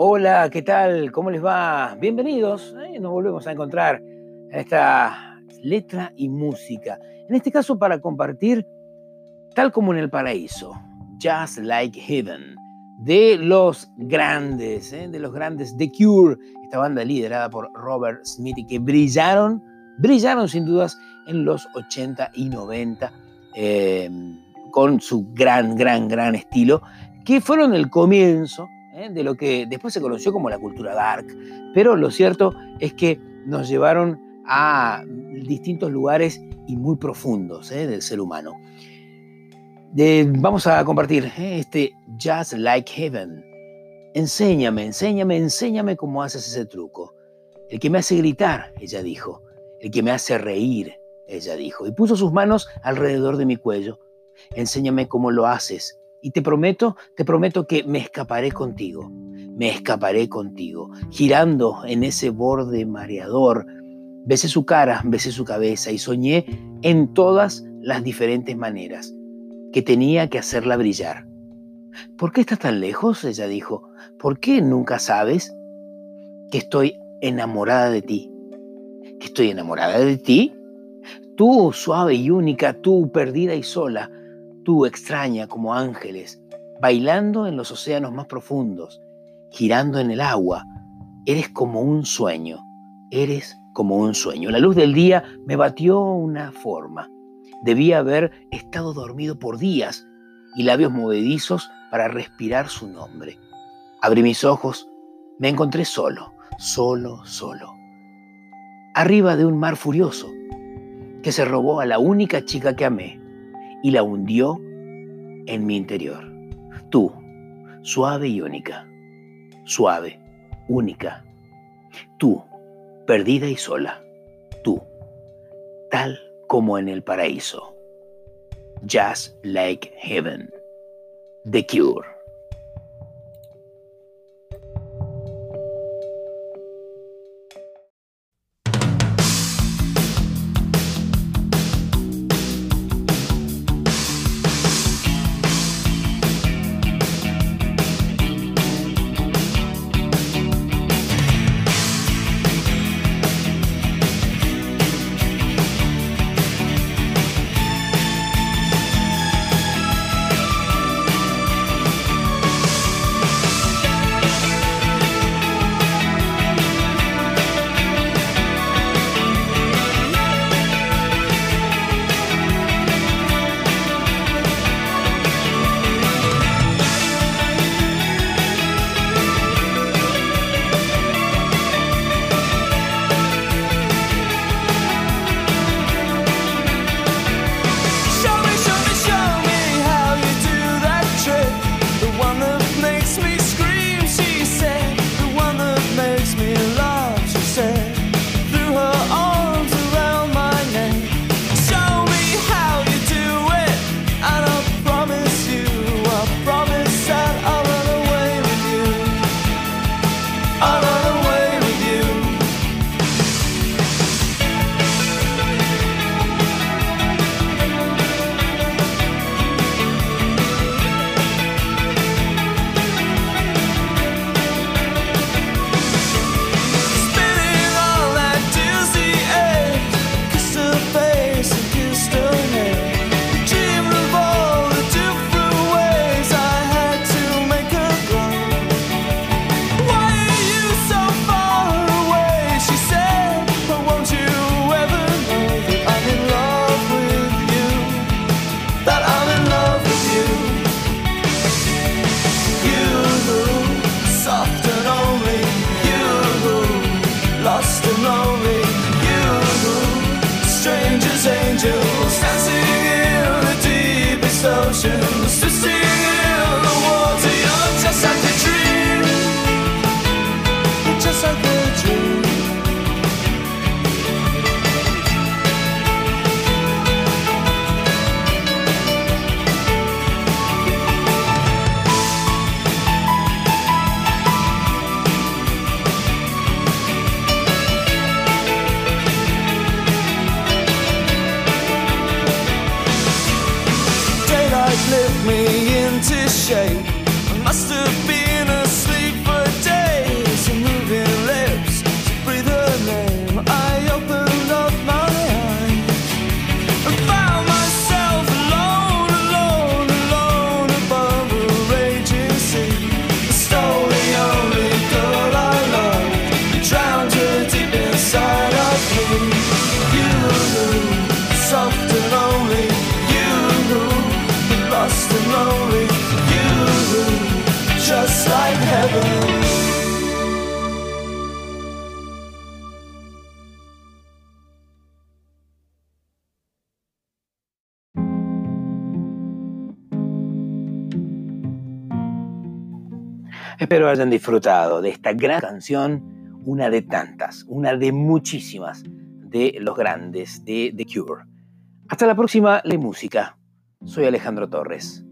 Hola, ¿qué tal? ¿Cómo les va? Bienvenidos. ¿eh? Nos volvemos a encontrar en esta letra y música. En este caso para compartir Tal como en el paraíso, Just Like Heaven, de los grandes, ¿eh? de los grandes The Cure, esta banda liderada por Robert Smith y que brillaron, brillaron sin dudas en los 80 y 90 eh, con su gran, gran, gran estilo, que fueron el comienzo ¿eh? de lo que después se conoció como la cultura dark. Pero lo cierto es que nos llevaron a distintos lugares y muy profundos del ser humano vamos a compartir ¿eh? este Just Like Heaven. Enséñame, enséñame, enséñame cómo haces ese truco. El que me hace gritar, ella dijo. El que me hace reír, ella dijo. Y puso sus manos alrededor de mi cuello. Enséñame cómo lo haces. Y te prometo, te prometo que me escaparé contigo. Me escaparé contigo. Girando en ese borde mareador. Besé su cara, besé su cabeza y soñé en todas las diferentes maneras que tenía que hacerla brillar. ¿Por qué estás tan lejos? Ella dijo. ¿Por qué nunca sabes que estoy enamorada de ti? ¿Que estoy enamorada de ti? Tú, suave y única, tú, perdida y sola, tú, extraña como ángeles, bailando en los océanos más profundos, girando en el agua, eres como un sueño, eres como un sueño. La luz del día me batió una forma Debía haber estado dormido por días y labios movedizos para respirar su nombre. Abrí mis ojos, me encontré solo, solo, solo. Arriba de un mar furioso que se robó a la única chica que amé y la hundió en mi interior. Tú, suave y única, suave, única. Tú, perdida y sola. Tú, tal como en el paraíso. Just like heaven. The Cure. lost and lonely I must have been Espero hayan disfrutado de esta gran canción, una de tantas, una de muchísimas de los grandes de The Cure. Hasta la próxima, Le Música. Soy Alejandro Torres.